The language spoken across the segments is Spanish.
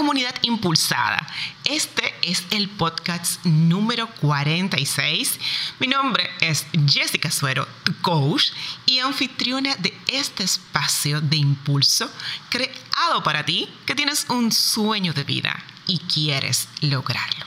comunidad impulsada. Este es el podcast número 46. Mi nombre es Jessica Suero, tu coach y anfitriona de este espacio de impulso creado para ti que tienes un sueño de vida y quieres lograrlo.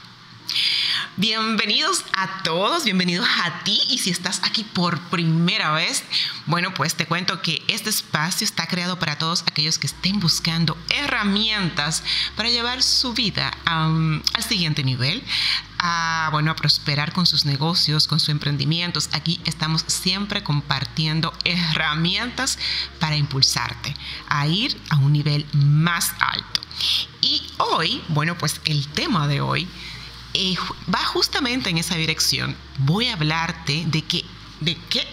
Bienvenidos a todos, bienvenidos a ti y si estás aquí por primera vez, bueno, pues te cuento que este espacio está creado para todos aquellos que estén buscando herramientas para llevar su vida al siguiente nivel, a, bueno, a prosperar con sus negocios, con sus emprendimientos. Aquí estamos siempre compartiendo herramientas para impulsarte a ir a un nivel más alto. Y hoy, bueno, pues el tema de hoy va justamente en esa dirección. Voy a hablarte de qué,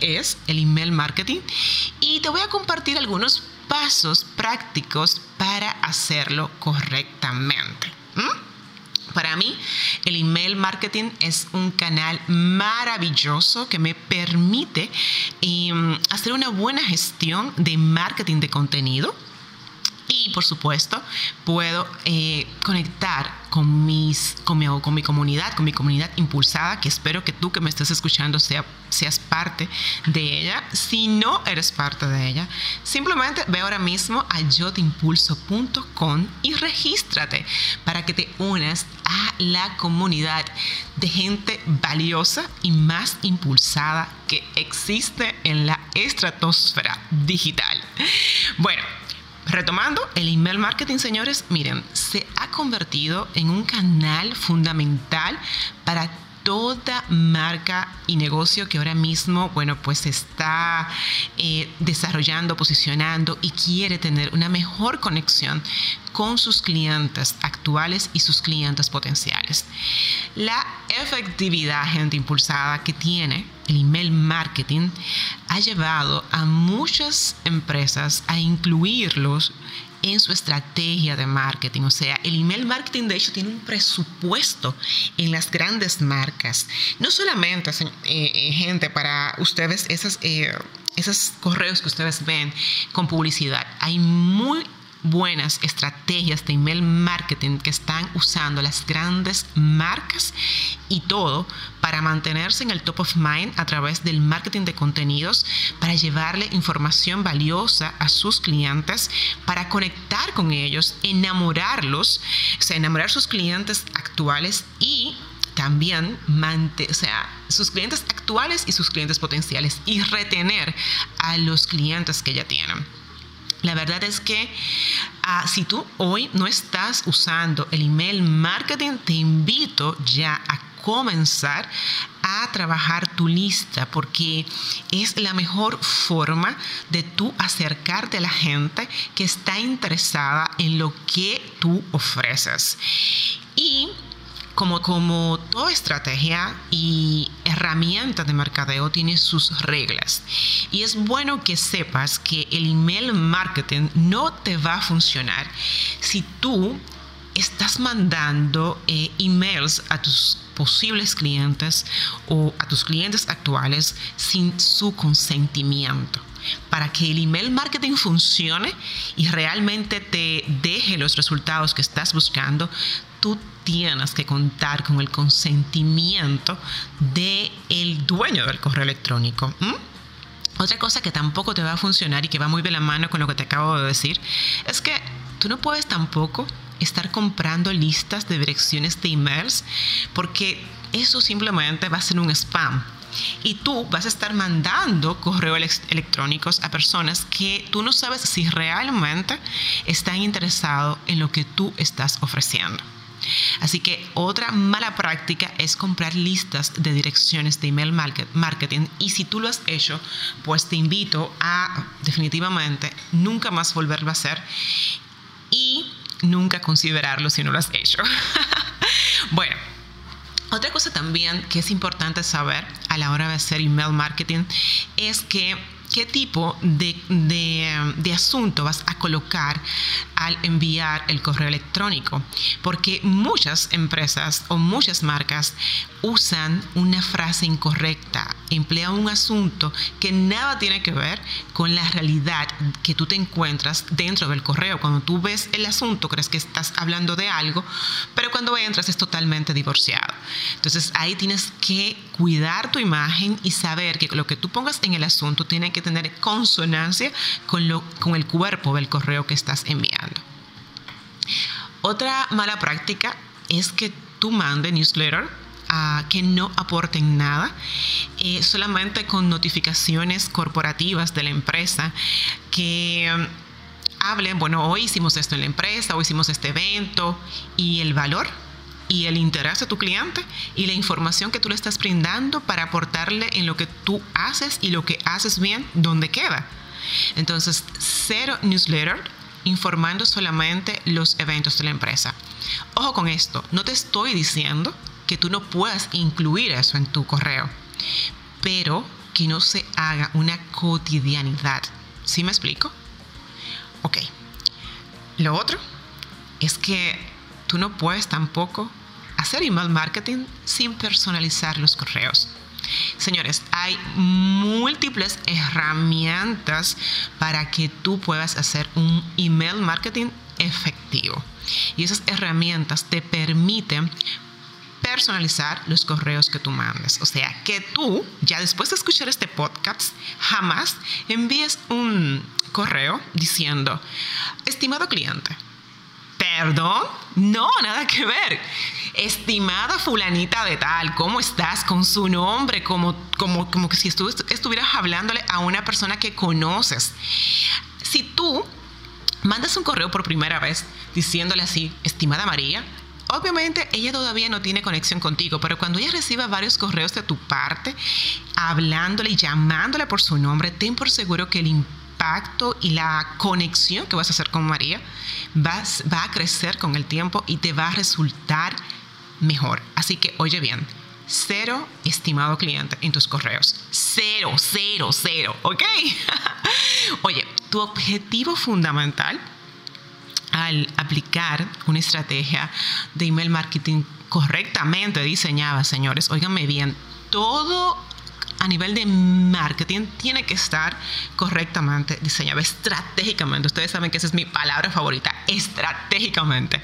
es el email marketing y te voy a compartir algunos pasos prácticos para hacerlo correctamente. Para mí, el email marketing es un canal maravilloso que me permite em, hacer una buena gestión de marketing de contenido y por supuesto, puedo eh, conectar con, mis, con, mi, con mi comunidad, con mi comunidad impulsada, que espero que tú que me estés escuchando sea, seas parte de ella. Si no eres parte de ella, simplemente ve ahora mismo a yotimpulso.com y regístrate para que te unas a la comunidad de gente valiosa y más impulsada que existe en la estratosfera digital. Bueno, Retomando, el email marketing, señores, miren, se ha convertido en un canal fundamental para toda marca y negocio que ahora mismo, bueno, pues está eh, desarrollando, posicionando y quiere tener una mejor conexión con sus clientes actuales y sus clientes potenciales. La efectividad, gente impulsada que tiene el email marketing ha llevado a muchas empresas a incluirlos en su estrategia de marketing. O sea, el email marketing de hecho tiene un presupuesto en las grandes marcas. No solamente, eh, eh, gente, para ustedes esas, eh, esos correos que ustedes ven con publicidad. Hay muy buenas estrategias de email marketing que están usando las grandes marcas y todo para mantenerse en el top of mind a través del marketing de contenidos, para llevarle información valiosa a sus clientes, para conectar con ellos, enamorarlos, o sea, enamorar sus clientes actuales y también o sea, sus clientes actuales y sus clientes potenciales y retener a los clientes que ya tienen. La verdad es que ah, si tú hoy no estás usando el email marketing, te invito ya a comenzar a trabajar tu lista porque es la mejor forma de tú acercarte a la gente que está interesada en lo que tú ofreces. Y como, como toda estrategia y herramienta de mercadeo tiene sus reglas. Y es bueno que sepas que el email marketing no te va a funcionar si tú estás mandando eh, emails a tus posibles clientes o a tus clientes actuales sin su consentimiento. Para que el email marketing funcione y realmente te deje los resultados que estás buscando, tú tienes que contar con el consentimiento del el dueño del correo electrónico. Otra cosa que tampoco te va a funcionar y que va muy de la mano con lo que te acabo de decir es que tú no puedes tampoco estar comprando listas de direcciones de emails porque eso simplemente va a ser un spam. Y tú vas a estar mandando correos electrónicos a personas que tú no sabes si realmente están interesados en lo que tú estás ofreciendo. Así que otra mala práctica es comprar listas de direcciones de email marketing y si tú lo has hecho, pues te invito a definitivamente nunca más volverlo a hacer y nunca considerarlo si no lo has hecho. bueno. Otra cosa también que es importante saber a la hora de hacer email marketing es que qué tipo de, de, asunto vas a colocar al enviar el correo electrónico, porque muchas empresas o muchas marcas usan una frase incorrecta, emplean un asunto que nada tiene que ver con la realidad que tú te encuentras dentro del correo. Cuando tú ves el asunto, crees que estás hablando de algo, pero cuando entras es totalmente divorciado. Entonces ahí tienes que cuidar tu imagen y saber que lo que tú pongas en el asunto tiene que tener consonancia con, lo, con el cuerpo del correo que estás enviando. Otra mala práctica es que tú mandes newsletter a que no aporten nada, eh, solamente con notificaciones corporativas de la empresa que um, hablen, bueno, hoy hicimos esto en la empresa, hoy hicimos este evento y el valor y el interés de tu cliente y la información que tú le estás brindando para aportarle en lo que tú haces y lo que haces bien, donde queda. Entonces, cero newsletter informando solamente los eventos de la empresa. Ojo con esto, no te estoy diciendo que tú no puedas incluir eso en tu correo, pero que no se haga una cotidianidad. ¿Sí me explico? Ok. Lo otro es que tú no puedes tampoco hacer email marketing sin personalizar los correos. Señores, hay múltiples herramientas para que tú puedas hacer un email marketing efectivo. Y esas herramientas te permiten personalizar los correos que tú mandes. O sea, que tú, ya después de escuchar este podcast, jamás envíes un correo diciendo, estimado cliente, perdón, no, nada que ver estimada fulanita de tal, ¿cómo estás? Con su nombre, como, como, como que si estuvieras hablándole a una persona que conoces. Si tú mandas un correo por primera vez diciéndole así, estimada María, obviamente ella todavía no tiene conexión contigo, pero cuando ella reciba varios correos de tu parte, hablándole y llamándole por su nombre, ten por seguro que el impacto y la conexión que vas a hacer con María va a crecer con el tiempo y te va a resultar mejor. Así que oye bien, cero estimado cliente en tus correos. Cero, cero, cero, ¿ok? oye, tu objetivo fundamental al aplicar una estrategia de email marketing correctamente diseñada, señores, óiganme bien, todo a nivel de marketing tiene que estar correctamente diseñado, estratégicamente. Ustedes saben que esa es mi palabra favorita, estratégicamente.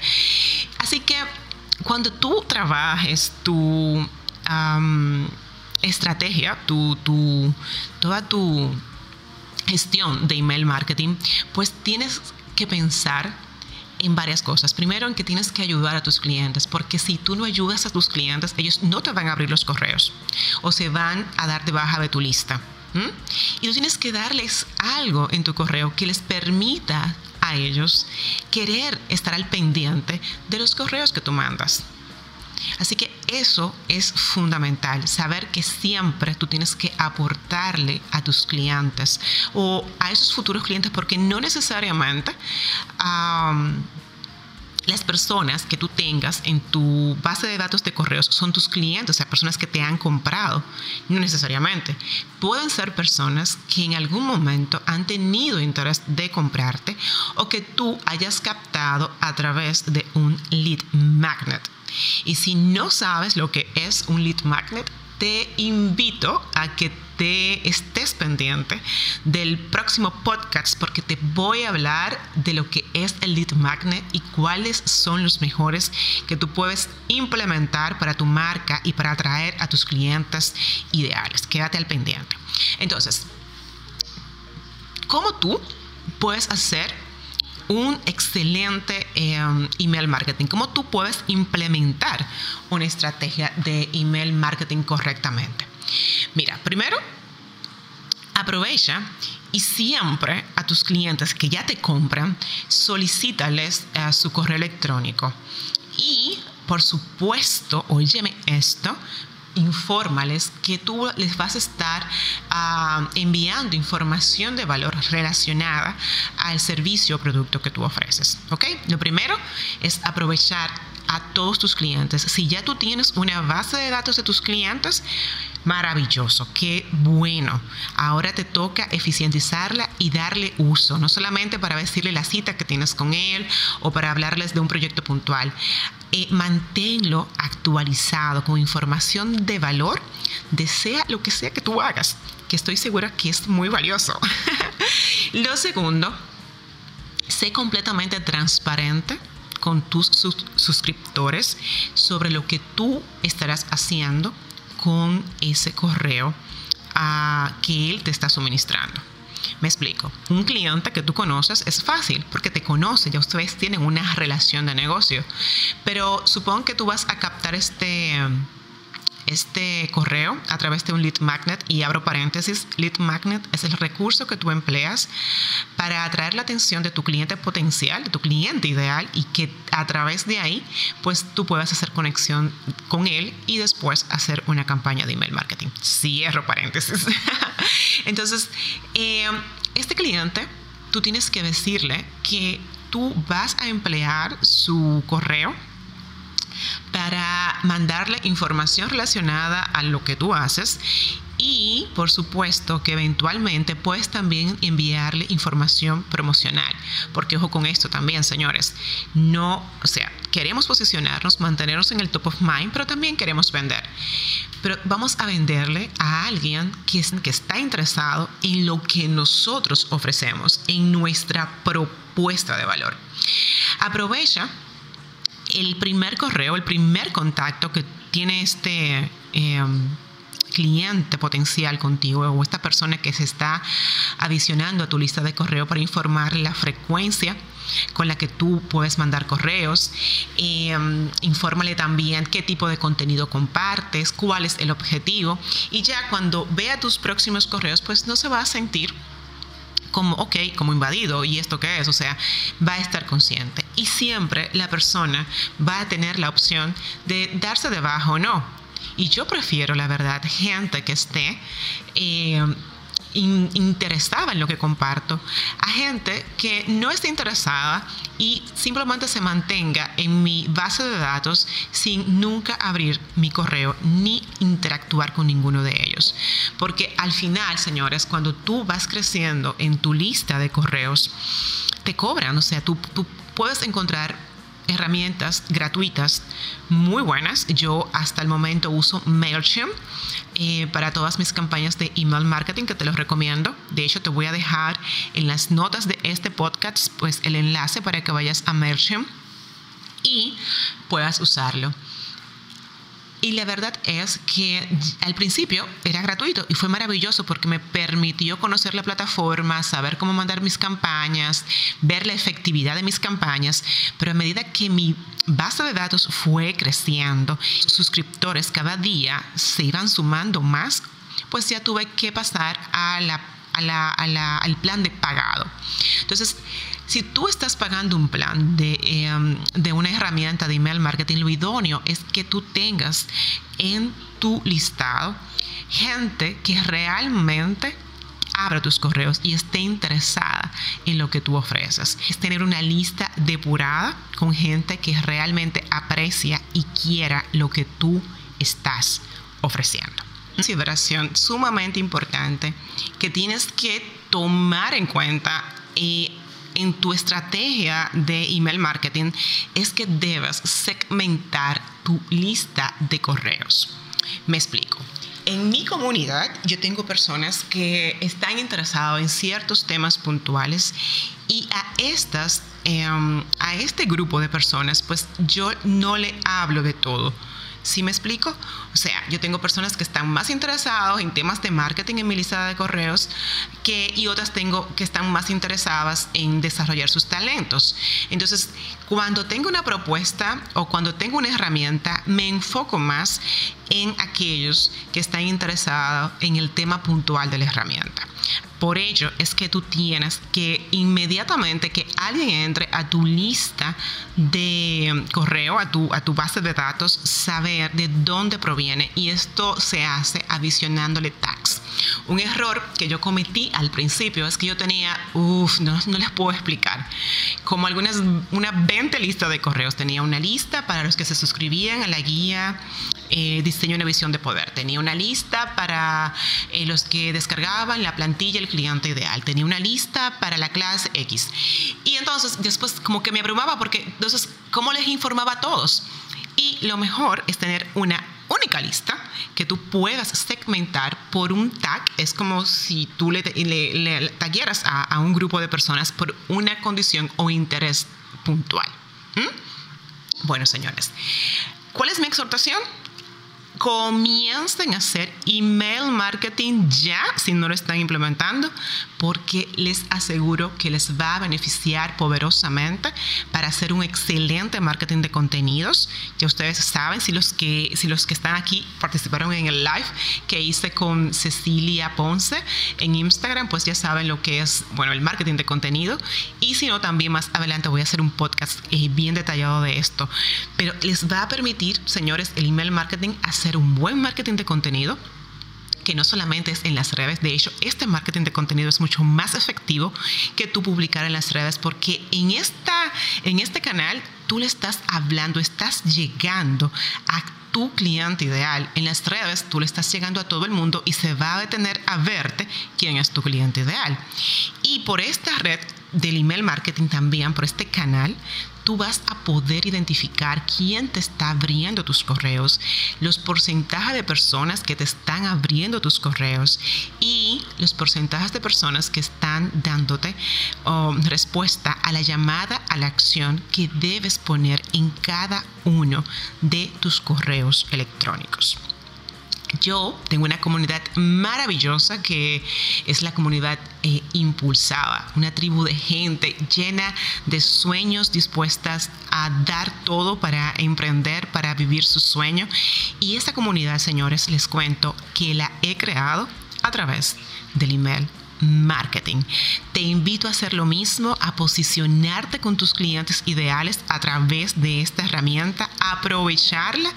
Así que cuando tú trabajes tu estrategia, tu, tu, toda tu gestión de email marketing, pues tienes que pensar en varias cosas. Primero, en que tienes que ayudar a tus clientes, porque si tú no ayudas a tus clientes, ellos no te van a abrir los correos o se van a dar de baja de tu lista. Y tú tienes que darles algo en tu correo que les permita a ellos querer estar al pendiente de los correos que tú mandas. Así que eso es fundamental, saber que siempre tú tienes que aportarle a tus clientes o a esos futuros clientes porque no necesariamente las personas que tú tengas en tu base de datos de correos son tus clientes, o sea, personas que te han comprado, no necesariamente. Pueden ser personas que en algún momento han tenido interés de comprarte o que tú hayas captado a través de un lead magnet. Y si no sabes lo que es un lead magnet, te invito a que te estés pendiente del próximo podcast porque te voy a hablar de lo que es el lead magnet y cuáles son los mejores que tú puedes implementar para tu marca y para atraer a tus clientes ideales. Quédate al pendiente. Entonces, ¿cómo tú puedes hacer un excelente em, email marketing. ¿Cómo tú puedes implementar una estrategia de email marketing correctamente? Mira, primero, aprovecha y siempre a tus clientes que ya te compran, solicítales eh, su correo electrónico. Y, por supuesto, óyeme esto, infórmales que tú les vas a estar ah, enviando información de valor relacionada al servicio o producto que tú ofreces. ¿Ok? Lo primero es aprovechar a todos tus clientes. Si ya tú tienes una base de datos de tus clientes, Maravilloso, qué bueno. Ahora te toca eficientizarla y darle uso, no solamente para decirle la cita que tienes con él o para hablarles de un proyecto puntual. Eh, manténlo actualizado con información de valor, desea lo que sea que tú hagas, que estoy segura que es muy valioso. lo segundo, sé completamente transparente con tus suscriptores sobre lo que tú estarás haciendo con ese correo que él te está suministrando. Me explico. Un cliente que tú conoces es fácil porque te conoce, ya ustedes tienen una relación de negocio. Pero supongo que tú vas a captar este este correo a través de un lead magnet y abro paréntesis, lead magnet es el recurso que tú empleas para atraer la atención de tu cliente potencial, de tu cliente ideal y que a través de ahí pues tú puedas hacer conexión con él y después hacer una campaña de email marketing. Cierro paréntesis. Entonces, eh, este cliente, tú tienes que decirle que tú vas a emplear su correo para mandarle información relacionada a lo que tú haces y por supuesto que eventualmente puedes también enviarle información promocional, porque ojo con esto también, señores, no, o sea, queremos posicionarnos, mantenernos en el top of mind, pero también queremos vender. Pero vamos a venderle a alguien que, que está interesado en lo que nosotros ofrecemos, en nuestra propuesta de valor. Aprovecha el primer correo, el primer contacto que tiene este em, cliente potencial contigo o esta persona que se está adicionando a tu lista de correo para informar la frecuencia con la que tú puedes mandar correos. Eh, infórmale también qué tipo de contenido compartes, cuál es el objetivo. Y ya cuando vea tus próximos correos, pues no se va a sentir como, ok, como invadido, ¿y esto qué es? O sea, va a estar consciente. Y siempre la persona va a tener la opción de darse de baja o no. Y yo prefiero, la verdad, gente que esté... Eh, interesada en lo que comparto, a gente que no esté interesada y simplemente se mantenga en mi base de datos sin nunca abrir mi correo ni interactuar con ninguno de ellos. Porque al final, señores, cuando tú vas creciendo en tu lista de correos, te cobran, o sea, tú puedes encontrar herramientas gratuitas muy buenas. Yo hasta el momento uso MailChimp eh, para todas mis campañas de email marketing que te los recomiendo. De hecho, te voy a dejar en las notas de este podcast pues el enlace para que vayas a MailChimp y puedas usarlo. Y la verdad es que al principio era gratuito y fue maravilloso porque me permitió conocer la plataforma, saber cómo mandar mis campañas, ver la efectividad de mis campañas, pero a medida que mi base de datos fue creciendo, suscriptores cada día se iban sumando más, pues ya tuve que pasar a la, al plan de pagado. Entonces, si tú estás pagando un plan em, de, una herramienta de email marketing, lo idóneo es que tú tengas en tu listado gente que realmente abra tus correos y esté interesada en lo que tú ofreces. Es tener una lista depurada con gente que realmente aprecia y quiera lo que tú estás ofreciendo. Consideración sumamente importante que tienes que tomar en cuenta y en tu estrategia de email marketing es que debes segmentar tu lista de correos. Me explico. En mi comunidad yo tengo personas que están interesadas en ciertos temas puntuales y a estas, em, a este grupo de personas, pues yo no le hablo de todo ¿Sí me explico? O sea, yo tengo personas que están más interesadas en temas de marketing en mi lista de correos que, y otras tengo que están más interesadas en desarrollar sus talentos. Entonces, cuando tengo una propuesta o cuando tengo una herramienta, me enfoco más en aquellos que están interesados en el tema puntual de la herramienta. Por ello es que tú tienes que inmediatamente que alguien entre a tu lista de correo, a tu, a tu base de datos, saber de dónde proviene y esto se hace adicionándole tags. Un error que yo cometí al principio es que yo tenía, uff, no, no, les puedo explicar, como algunas, una 20 lista de correos. Tenía una lista para los que se suscribían a la guía eh, diseño una visión de poder. Tenía una lista para eh, los que descargaban la plantilla El cliente ideal. Tenía una lista para la clase X. Y entonces después como que me abrumaba porque entonces, ¿cómo les informaba a todos? Y lo mejor es tener una única lista que tú puedas segmentar por un tag. Es como si tú le, le, a, un grupo de personas por una condición o interés puntual. ¿Mm? Bueno, señores, ¿cuál es mi exhortación? Comiencen a hacer email marketing ya si no lo están implementando porque les aseguro que les va a beneficiar poderosamente para hacer un excelente marketing de contenidos. Ya ustedes saben, si los que, si los que están aquí participaron en el live que hice con Cecilia Ponce en Instagram, pues ya saben lo que es, bueno, el marketing de contenido. Y si no, también más adelante voy a hacer un podcast eh, bien detallado de esto. Pero les va a permitir, señores, el email marketing hacer un buen marketing de contenido que no solamente es en las redes, de hecho, este marketing de contenido es mucho más efectivo que tú publicar en las redes porque en, esta, en este canal tú le estás hablando, estás llegando a tu cliente ideal. En las redes tú le estás llegando a todo el mundo y se va a detener a verte quién es tu cliente ideal. Y por esta red del email marketing también, por este canal, tú vas a poder identificar quién te está abriendo tus correos, los porcentajes de personas que te están abriendo tus correos y los porcentajes de personas que están dándote respuesta a la llamada a la acción que debes poner en cada uno de tus correos electrónicos. Yo tengo una comunidad maravillosa que es la comunidad eh, impulsada, una tribu de gente llena de sueños dispuestas a dar todo para emprender, para vivir su sueño. Y esta comunidad, señores, les cuento que la he creado a través del email marketing. Te invito a hacer lo mismo, a posicionarte con tus clientes ideales a través de esta herramienta, aprovecharla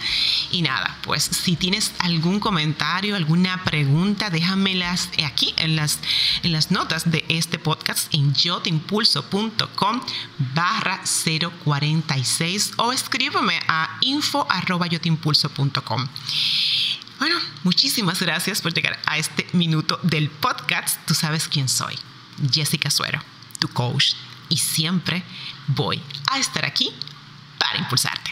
y nada, pues si tienes algún comentario, alguna pregunta, déjamelas aquí en las, en las notas de este podcast en yotimpulso.com barra 046 o escríbeme a info arroba yotimpulso.com. Bueno, muchísimas gracias por llegar a este minuto del podcast. Tú sabes quién soy. Jessica Suero, tu coach. Y siempre voy a estar aquí para impulsarte.